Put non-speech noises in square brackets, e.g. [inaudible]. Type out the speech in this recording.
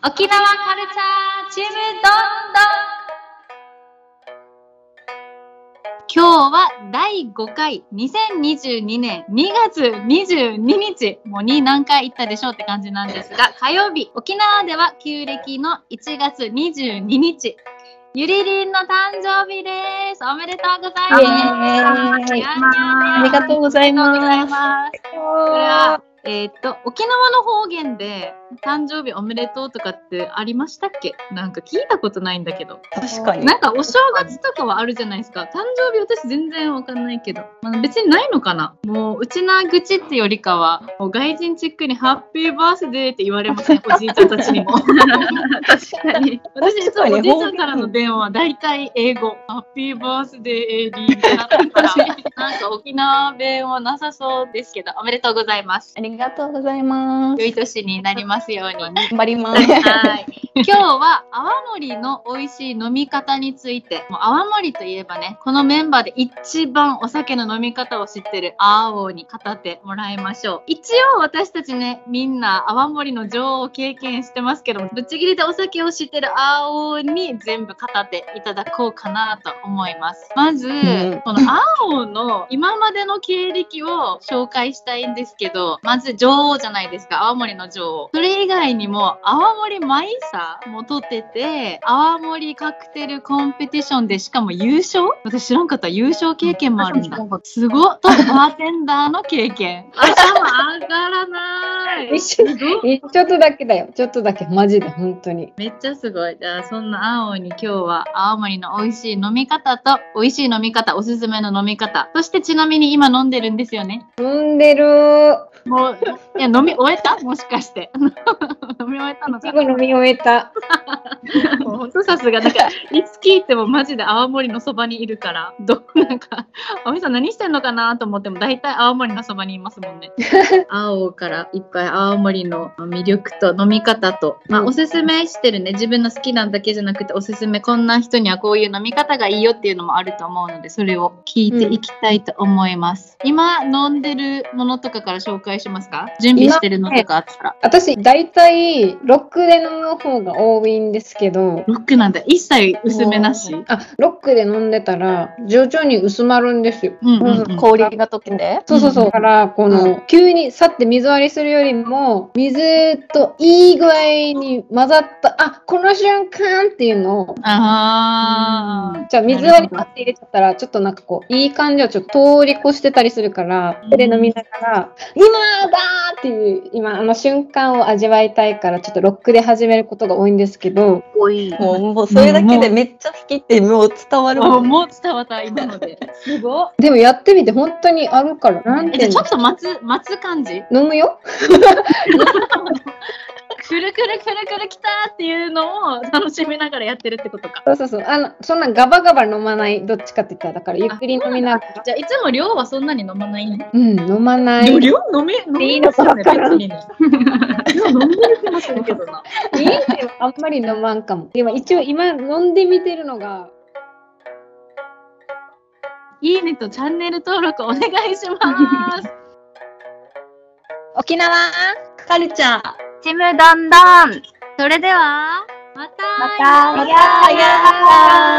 沖縄カルチャーチームどんどん。今日は第5回2022年2月22日もうに何回行ったでしょうって感じなんですが [laughs] 火曜日沖縄では旧暦の1月22日ゆりりんの誕生日です。おめでとうございます。ありがとうございます。えーっと沖縄の方言で誕生日おめでとうとかってありましたっけ？なんか聞いたことないんだけど確かに。なんかお正月とかはあるじゃないですか。誕生日私全然わかんないけど。まあ、別にないのかなもううちな愚痴ってよりかは、もう外人チックにハッピーバースデーって言われますね、おじいちゃんたちにも。[laughs] 確かに。私いつもおじいちゃんからの電話は大体英語。ハッピーバースデーエリーってなったから、なんか沖縄弁はなさそうですけど、おめでとうございます。ありがとうございます。良い年になりますように。頑張ります。はい。今日は泡盛の美味しい飲み方について、もう泡盛といえばね、このメンバーで一番お酒の飲み方を知ってる青に語ってもらいましょう。一応私たちね、みんな泡盛の女王を経験してますけども、ぶっちぎりでお酒を知ってる青に全部語っていただこうかなと思います。まず、んこの青の今までの経歴を紹介したいんですけど、まず女王じゃないですか、青森の女王。それ以外にも、泡盛マイサーも取ってて、泡盛カクテルコンペティションでしかも優勝？私知らんかった。優勝経験もあるんだ。[laughs] すごっと、バーテンダーの経験。[laughs] 頭上がらない。一緒えちょっとだけだよ。ちょっとだけ。マジで、本当に。めっちゃすごい。じゃあ、そんな青に今日は青森の美味しい飲み方と、美味しい飲み方、おすすめの飲み方。そしてちなみに今飲んでるんですよね？飲んでるもう、いや、飲み終えた？もしかして。[laughs] 飲み終えたのかな？飲み終えた。[laughs] もうほんとさすが、なんか、いつ聞いてもマジで青森のそばにいるから、どう、なんか、おみさん何してんのかな？と思っても、大体青森のそばにいますもんね。[laughs] 青からいっぱい青森の魅力と飲み方と、まあ、おすすめしてるね、自分の好きなだけじゃなくて、おすすめ、こんな人にはこういう飲み方がいいよっていうのもあると思うので、それを聞いていきたいと思います。今飲んでるものとかから紹介しますか？準備してるのとかあったら。私、大体、ロックで飲む方が多いんですけど、ロックなんだ。一切薄めなし？あ、ロックで飲んでたら、徐々に薄まるんですよ。うんうんうん。氷が溶けて？そうそうそう。だから、この、急にさって水割りするよりも、水といい具合に混ざった、あ、この瞬間っていうのを、ああ。じゃあ水割りパッて入れちゃったら、ちょっとなんかこう、いい感じをちょっと通り越してたりするから、それで飲みながら、今だーっていう、今あの瞬間を味わいたいから、ちょっとロックで始めることが多いんですけど、多い。もう、もうそれだけでめっちゃ好きってもう伝わるもんね。もう伝わった、今ので。すごっ。でもやってみて本当にあるから、なんちょっと待つ、待つ感じ飲むよくるくるくるくるきたーっていうのを楽しみながらやってるってことか。そうそうそう。あの、そんなガバガバ飲まない、どっちかって言ったら、だからゆっくり飲みながら。じゃあいつも量はそんなに飲まないのうん、飲まない。量飲め、飲めいいのかわからん飲める気もするけどな。家ではあんまり飲まんかも。でも一応今飲んでみてるのが、いいねとチャンネル登録お願いします。沖縄カルチャー。ちむどんどん。それでは、またまた、やーやー